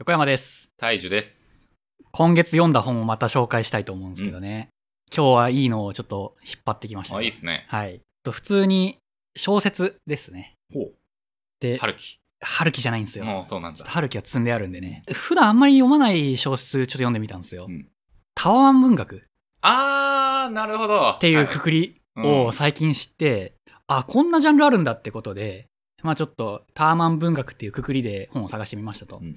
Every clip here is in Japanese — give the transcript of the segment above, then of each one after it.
横山です。大樹です。今月読んだ本をまた紹介したいと思うんですけどね。今日はいいのをちょっと引っ張ってきました、あ、いいっすね。はい。と普通に小説ですね。ほう。で、春樹。春樹じゃないんですよ。もうそうなんだちょっと。春樹は積んであるんでね。普段あんまり読まない小説ちょっと読んでみたんですよ。うんタワマン文学っあー、なるほど。ていうはいくくりうんを最近知って、あ、こんなジャンルあるんだってことで、まあちょっとタワマン文学っていうくくりで本を探してみましたと。うん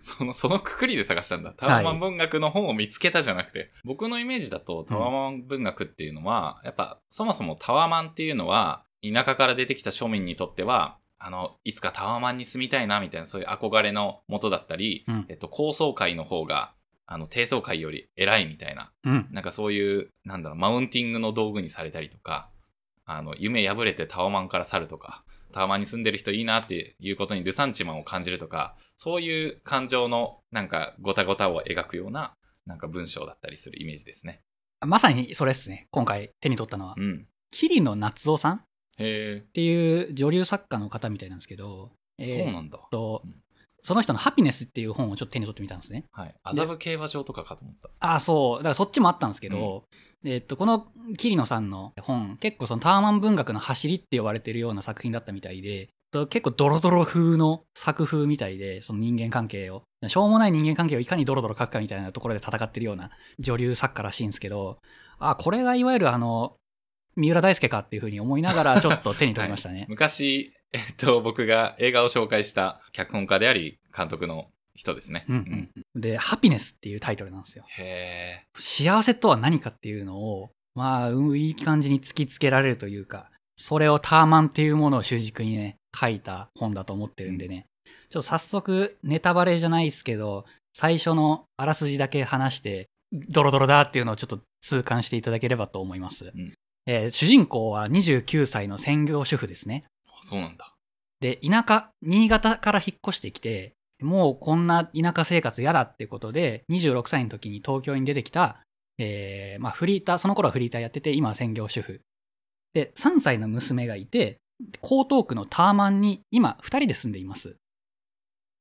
その、そのくくりで探したんだ。タワマン文学の本を見つけたじゃなくて、僕のイメージだとタワマン文学っていうのは、やっぱそもそもタワマンっていうのは、田舎から出てきた庶民にとっては、あの、いつかタワマンに住みたいなみたいな、そういう憧れのもとだったり、うんえっと、高層階の方が、あの、低層階より偉いみたいな、うん。なんかそういう、なんだろう、マウンティングの道具にされたりとか、あの、夢破れてタワマンから去るとか、タワマンに住んでる人いいなっていうことにルサンチマンを感じるとか、そういう感情のなんかごたごたを描くような、なんか文章だったりするイメージですね。まさにそれですね。今回手に取ったのは。うん。桐野夏夫さん？っへていう女流作家の方みたいなんですけど、え、えーそうなんだ。とうんその人の「ハピネス」っていう本をちょっと手に取ってみたんですね。はい。麻布競馬場とかかと思った。ああ、そう。だからそっちもあったんですけど、えっと、この桐野さんの本、結構そのタワマン文学の走りって呼ばれてるような作品だったみたいで、と結構ドロドロ風の作風みたいで、その人間関係を、しょうもない人間関係をいかにドロドロ書くかみたいなところで戦ってるような女流作家らしいんですけど、あ、これがいわゆるあの、三浦大輔かっていうふうに思いながらちょっと手に取りましたね。昔、えっと、僕が映画を紹介した脚本家であり、監督の人ですね。うんうんうん、で、ハピネスっていうタイトルなんですよ。へえ。幸せとは何かっていうのを、まあ、うんいい感じに突きつけられるというか、それをターマンっていうものを主軸にね、書いた本だと思ってるんでね、ちょっと早速、ネタバレじゃないですけど、最初のあらすじだけ話して、ドロドロだっていうのをちょっと痛感していただければと思います。んえー主人公は29歳の専業主婦ですね。あそうなんだ。で、田舎、新潟から引っ越してきて、もうこんな田舎生活嫌だってことで、26歳の時に東京に出てきた、えーまあフリーター、その頃はフリーターやってて、今は専業主婦。で、3歳の娘がいて、江東区のターマンに今2人で住んでいます。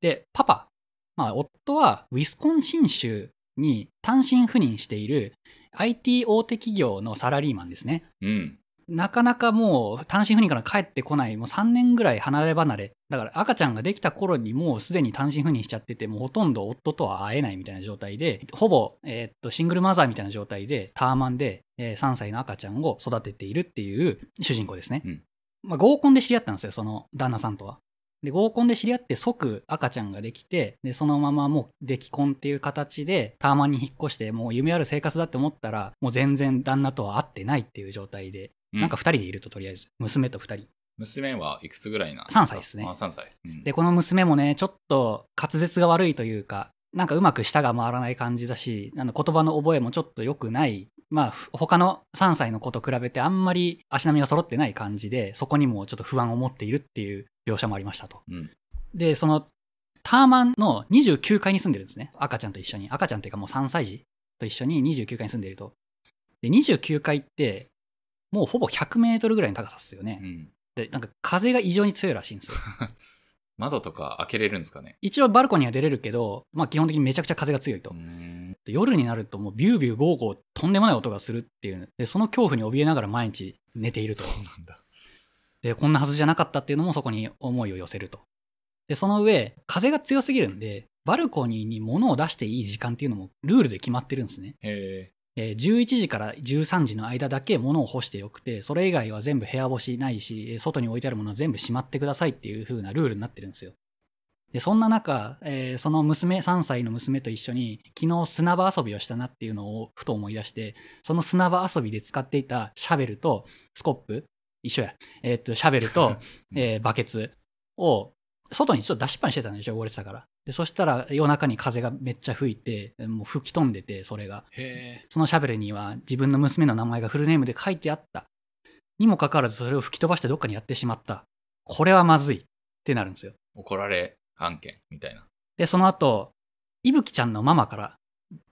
で、パパ、まあ夫はウィスコンシン州に単身赴任している IT 大手企業のサラリーマンですね。うん。なかなかもう単身赴任から帰ってこない、もう3年ぐらい離れ離れ。だから赤ちゃんができた頃にもうすでに単身赴任しちゃってて、もうほとんど夫とは会えないみたいな状態で、ほぼ、えーっと、シングルマザーみたいな状態で、ターマンで、えー3歳の赤ちゃんを育てているっていう主人公ですね。うんまあ、合コンで知り合ったんですよ、その旦那さんとは。で、合コンで知り合って即赤ちゃんができて、で、そのままもう出来婚っていう形でターマンに引っ越して、もう夢ある生活だって思ったら、もう全然旦那とは会ってないっていう状態で、うなんか2人でいるととりあえず。娘と2人。娘はいくつぐらいなん3歳ですねあ、3歳。うんで、この娘もね、ちょっと滑舌が悪いというか、なんかうまく舌が回らない感じだし、あの言葉の覚えもちょっと良くない。まあ、ふ他の3歳の子と比べてあんまり足並みが揃ってない感じで、そこにもちょっと不安を持っているっていう描写もありましたと。うん。で、その、ターマンの29階に住んでるんですね。赤ちゃんと一緒に。赤ちゃんっていうかもう3歳児と一緒に29階に住んでいると。で、29階って、もうほぼ100メートルぐらいの高さですよねう。ん。で、なんか風が異常に強いらしいんですよ。窓とか開けれるんですかね？一応バルコニーは出れるけど、まあ基本的にめちゃくちゃ風が強いと。夜になるともうビュービューゴーゴーとんでもない音がするっていう。で、その恐怖に怯えながら毎日寝ているとそう。なんだ。で、こんなはずじゃなかったっていうのもそこに思いを寄せると。で、その上、風が強すぎるんで、バルコニーに物を出していい時間っていうのもルールで決まってるんですね。へえー11時から13時の間だけ物を干してよくて、それ以外は全部部屋干しないし、えー外に置いてあるものは全部しまってくださいっていう風なルールになってるんですよ。で、そんな中、えーその娘、3歳の娘と一緒に、昨日砂場遊びをしたなっていうのをふと思い出して、その砂場遊びで使っていたシャベルとスコップ、一緒や。えーっと、シャベルと、えーバケツを、外にちょっと出しっぱにしてたんでしょ、汚れてたから。で、そしたら夜中に風がめっちゃ吹いて、もう吹き飛んでて、それが。そのシャベルには自分の娘の名前がフルネームで書いてあった。にもかかわらずそれを吹き飛ばしてどっかにやってしまった。これはまずいってなるんですよ。怒られ案件みたいな。で、その後、いぶきちゃんのママから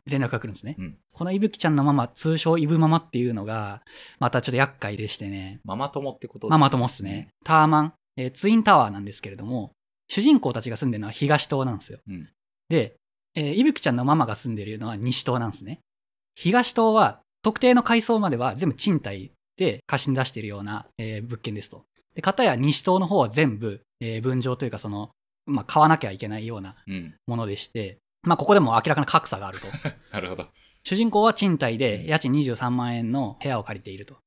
連絡が来るんですね。うんこのいぶきちゃんのママ、通称いぶママっていうのが、またちょっと厄介でしてね。ママ友ってことママ友っすね。ターマン、えーツインタワーなんですけれども、主人公たちが住んでるのは東棟なんですよ。うんで、えー、いぶきちゃんのママが住んでるのは西棟なんですね。東棟は特定の階層までは全部賃貸で貸しに出しているような、えー物件ですと。で、片や西棟の方は全部、えー分譲というかその、まあ、買わなきゃいけないようなうん。ものでして、まあ、ここでも明らかな格差があると。なるほど。主人公は賃貸で家賃23万円の部屋を借りていると。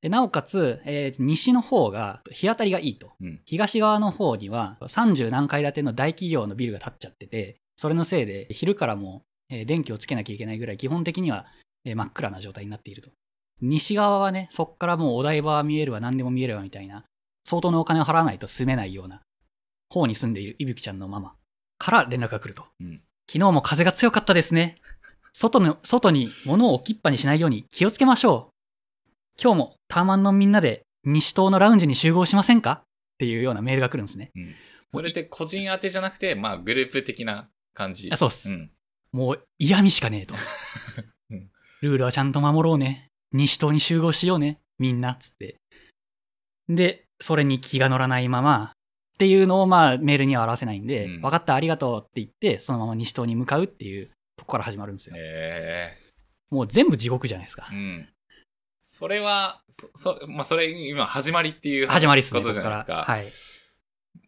でなおかつ、えー西の方が日当たりがいいと。うん。東側の方には30何階建ての大企業のビルが建っちゃってて、それのせいで昼からもえー電気をつけなきゃいけないぐらい基本的にはえー真っ暗な状態になっていると。西側はね、そっからもうお台場は見えるわ何でも見えるわみたいな、相当のお金を払わないと住めないような方に住んでいるいぶきちゃんのママから連絡が来ると。うん。昨日も風が強かったですね。外の、外に物を置きっぱにしないように気をつけましょう。今日もターマンのみんなで西棟のラウンジに集合しませんか？っていうようなメールが来るんですね。うん。それって個人宛てじゃなくて、まあ、グループ的な感じ？あそうっすん。もう嫌味しかねえとうん。ルールはちゃんと守ろうね。西棟に集合しようね。みんな、つって。で、それに気が乗らないまま、っていうのをまあメールには表せないんで、うん分かった、ありがとうって言って、そのまま西棟に向かうっていうとこから始まるんですよ。へもう全部地獄じゃないですかえ。うん。それは、そ、そ、まあ、それ、今、始まりっていう始まりっすね、ここと。じゃないですか。はい。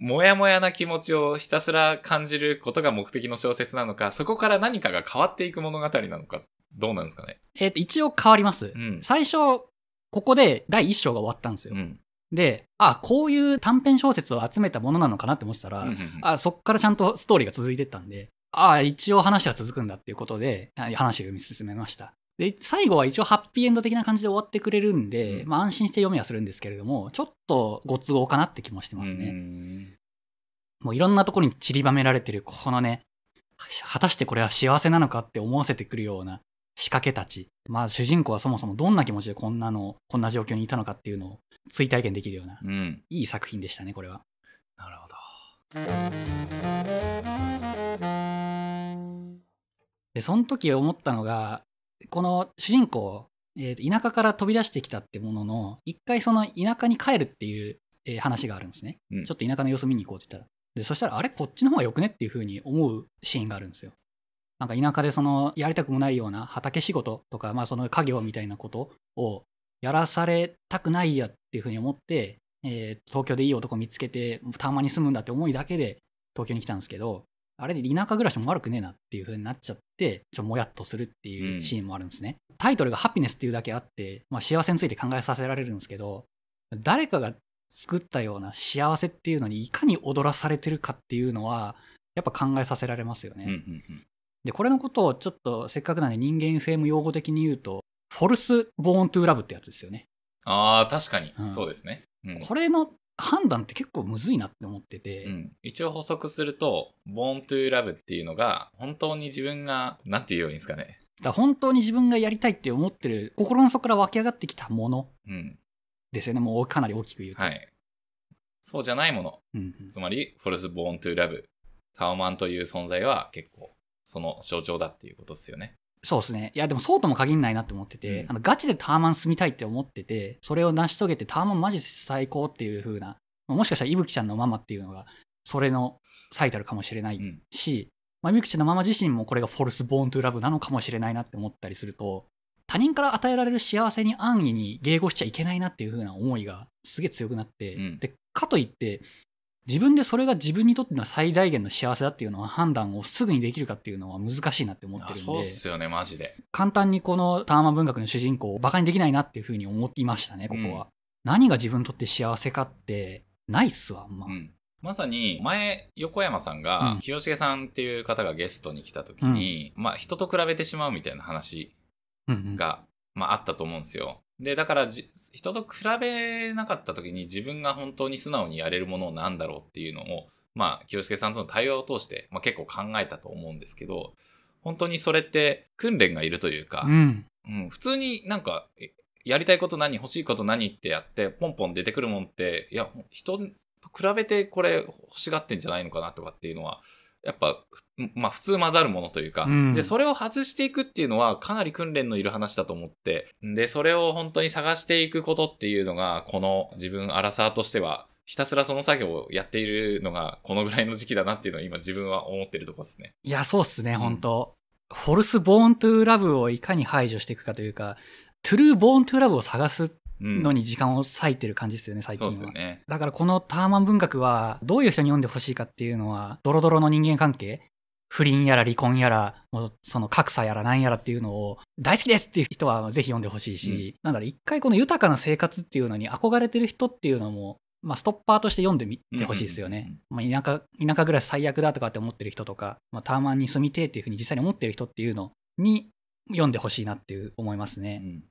もやもやな気持ちをひたすら感じることが目的の小説なのか、そこから何かが変わっていく物語なのか、どうなんですかね？えっ、と、一応変わります。うん。最初、ここで第一章が終わったんですよ。うん。で、あ、こういう短編小説を集めたものなのかなって思ってたら、うんうんうんあそっからちゃんとストーリーが続いてったんで、あ一応話が続くんだっていうことで、あ話を読み進めました。で、最後は一応ハッピーエンド的な感じで終わってくれるんで、うんまあ安心して読みはするんですけれども、ちょっとご都合かなって気もしてますうね。んもういろんなところに散りばめられてる、このね、果たしてこれは幸せなのかって思わせてくるような仕掛けたち。まあ主人公はそもそもどんな気持ちでこんなの、こんな状況にいたのかっていうのを追体験できるような、うん。いい作品でしたね、これは。なるほど。で、その時思ったのが、この主人公、えーと田舎から飛び出してきたってものの、一回その田舎に帰るっていう、えー話があるんですね。うんちょっと田舎の様子見に行こうって言ったら。で、そしたら、あれ？こっちの方が良くねっていう風に思うシーンがあるんですよ。なんか田舎でその、やりたくもないような畑仕事とか、まあその家業みたいなことをやらされたくないやっていう風に思って、えー東京でいい男見つけて、たまに住むんだって思いだけで東京に来たんですけど、あれで田舎暮らしも悪くねえなっていう風になっちゃって、ちょっともやっとするっていううんシーンもあるんですね。タイトルがハピネスっていうだけあって、まあ、幸せについて考えさせられるんですけど、誰かが作ったような幸せっていうのにいかに踊らされてるかっていうのは、やっぱ考えさせられますよね。うんうんうん。で、これのことをちょっとせっかくなんで人間 FM 用語的に言うと、フォルス・ボーン・トゥ・ラブってやつですよね。ああ、確かにう。んそうですね。うん。これの判断って結構むずいなって思ってて、うん、一応補足すると、born to love っていうのが、本当に自分が、なんて言うようにですかね。だ本当に自分がやりたいって思ってる心の底から湧き上がってきたものうん。ですよね。もうかなり大きく言うと。はい。そうじゃないもの。うんうんつまり、false born to love。タワマンという存在は結構、その象徴だっていうことですよね。そうですね。いや、でもそうとも限んないなって思ってて、うんあのガチでタワマン住みたいって思ってて、それを成し遂げてタワマンマジ最高っていう風な、もしかしたらいぶきちゃんのママっていうのが、それの最たるかもしれないうん。し、まあ、いぶきちゃんのママ自身もこれがフォルス・ボーン・トゥ・ラブなのかもしれないなって思ったりすると、他人から与えられる幸せに安易に迎合しちゃいけないなっていう風な思いがすげえ強くなって、うんで、かといって、自分でそれが自分にとっての最大限の幸せだっていうのは判断をすぐにできるかっていうのは難しいなって思ってあるんで、そうっすよね、マジで。簡単にこのターマン文学の主人公をバカにできないなっていうふうに思いましたね、ここは。うん何が自分にとって幸せかって、ないっすわ、あんま。うん。まさに、前、横山さんが、うん清重さんっていう方がゲストに来た時に、まあ、人と比べてしまうみたいな話うんうんが、まあ、あったと思うんですよ。で、だからじ、人と比べなかった時に自分が本当に素直にやれるものなんだろうっていうのを、まあ、清介さんとの対話を通して、まあ、結構考えたと思うんですけど、本当にそれって訓練がいるというか、うん。うん、普通になんか、えやりたいこと何、欲しいこと何ってやって、ポンポン出てくるもんって、いや、人と比べてこれ欲しがってんじゃないのかなとかっていうのは、やっぱ、ふまあ普通混ざるものというか、うんで、それを外していくっていうのはかなり訓練のいる話だと思って、で、それを本当に探していくことっていうのが、この自分、アラサーとしてはひたすらその作業をやっているのがこのぐらいの時期だなっていうのを今自分は思ってるとこですね。いや、そうっすね、ん本当フォルス・ボーン・トゥ・ラブをいかに排除していくかというか、トゥルー・ボーン・トゥ・ラブを探すうん。のに時間を割いてる感じですよね、最近は。そうですよね。だからこのターマン文学は、どういう人に読んでほしいかっていうのは、ドロドロの人間関係、不倫やら離婚やら、もうその格差やらなんやらっていうのを、大好きですっていう人はぜひ読んでほしいし、なんだろう、一回この豊かな生活っていうのに憧れてる人っていうのも、まあ、ストッパーとして読んでみてほしいですようんうんね。まあ、田舎、田舎暮らし最悪だとかって思ってる人とか、まあ、ターマンに住みてえっていうふうに実際に思ってる人っていうのに読んでほしいなっていう思いますね。うん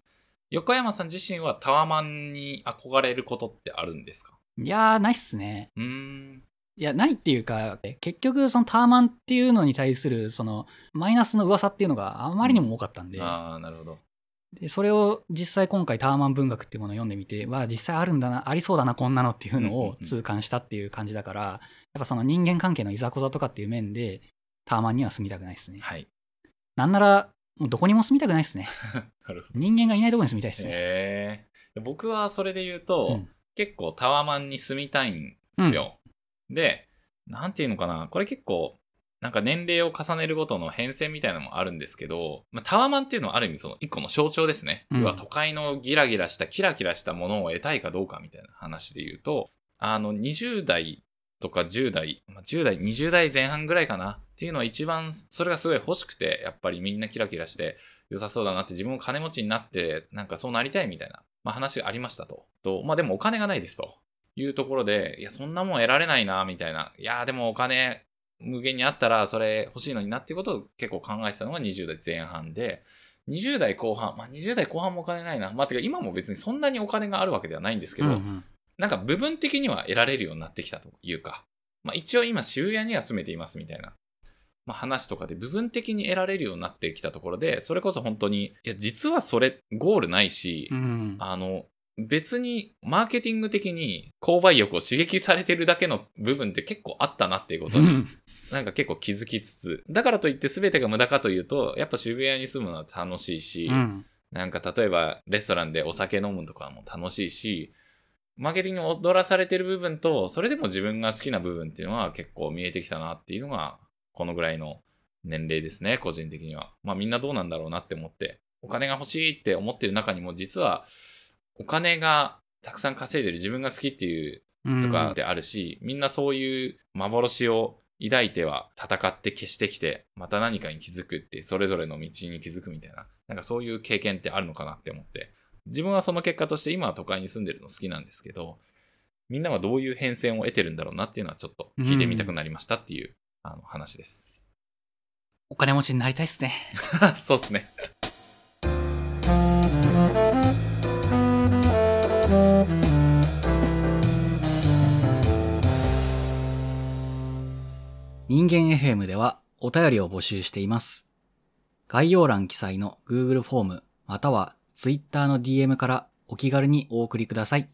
横山さん自身はタワマンに憧れることってあるんですか？いやー、ないっすね。うーん。いや、ないっていうか、結局、そのターマンっていうのに対する、その、マイナスの噂っていうのがあまりにも多かったんで、ああ、なるほど。でそれを実際今回ターマン文学っていうものを読んでみて、わあ、実際あるんだな、ありそうだな、こんなのっていうのうんうんうんを痛感したっていう感じだから、やっぱその人間関係のいざこざとかっていう面で、ターマンには住みたくないですね。はい。なんなら、もうどこにも住みたくないですね。なるほど。人間がいないところに住みたいですね。へえ。僕はそれで言うと、うん結構タワマンに住みたいんですよ。で、なんていうのかな、これ結構、なんか年齢を重ねるごとの変遷みたいなのもあるんですけど、まあ、タワマンっていうのはある意味その一個の象徴ですね。うん要は都会のギラギラしたキラキラしたものを得たいかどうかみたいな話で言うと、あの20代とか10代、まあ、10代、20代前半ぐらいかなっていうのは一番それがすごい欲しくて、やっぱりみんなキラキラして良さそうだなって自分も金持ちになってなんかそうなりたいみたいな、まあ、話がありましたと。と、まあでもお金がないですと。いうところで、いや、そんなもん得られないな、みたいな。いや、でもお金無限にあったらそれ欲しいのになっていうことを結構考えてたのが20代前半で、20代後半、まあ20代後半もお金ないな。まあてか今も別にそんなにお金があるわけではないんですけど、うんうんなんか部分的には得られるようになってきたというか、まあ一応今渋谷には住めていますみたいな、まあ話とかで部分的に得られるようになってきたところで、それこそ本当に、いや実はそれゴールないし、うん。あの、別にマーケティング的に購買欲を刺激されてるだけの部分って結構あったなっていうことにうん。なんか結構気づきつつ、だからといって全てが無駄かというと、やっぱ渋谷に住むのは楽しいし、うん。なんか例えばレストランでお酒飲むとかも楽しいし、マーケティングに踊らされてる部分と、それでも自分が好きな部分っていうのは結構見えてきたなっていうのが、このぐらいの年齢ですね、個人的には。まあみんなどうなんだろうなって思って、お金が欲しいって思ってる中にも実は、お金がたくさん稼いでる自分が好きっていううんとかであるし、みんなそういう幻を抱いては戦って消してきて、また何かに気づくって、それぞれの道に気づくみたいな、なんかそういう経験ってあるのかなって思って、自分はその結果として今は都会に住んでるの好きなんですけど、みんなはどういう変遷を得てるんだろうなっていうのはちょっと聞いてみたくなりましたっていう、あの話です。お金持ちになりたいっすね。そうですね。人間 FM ではお便りを募集しています。概要欄記載の Google フォームまたは Twitter の DM からお気軽にお送りください。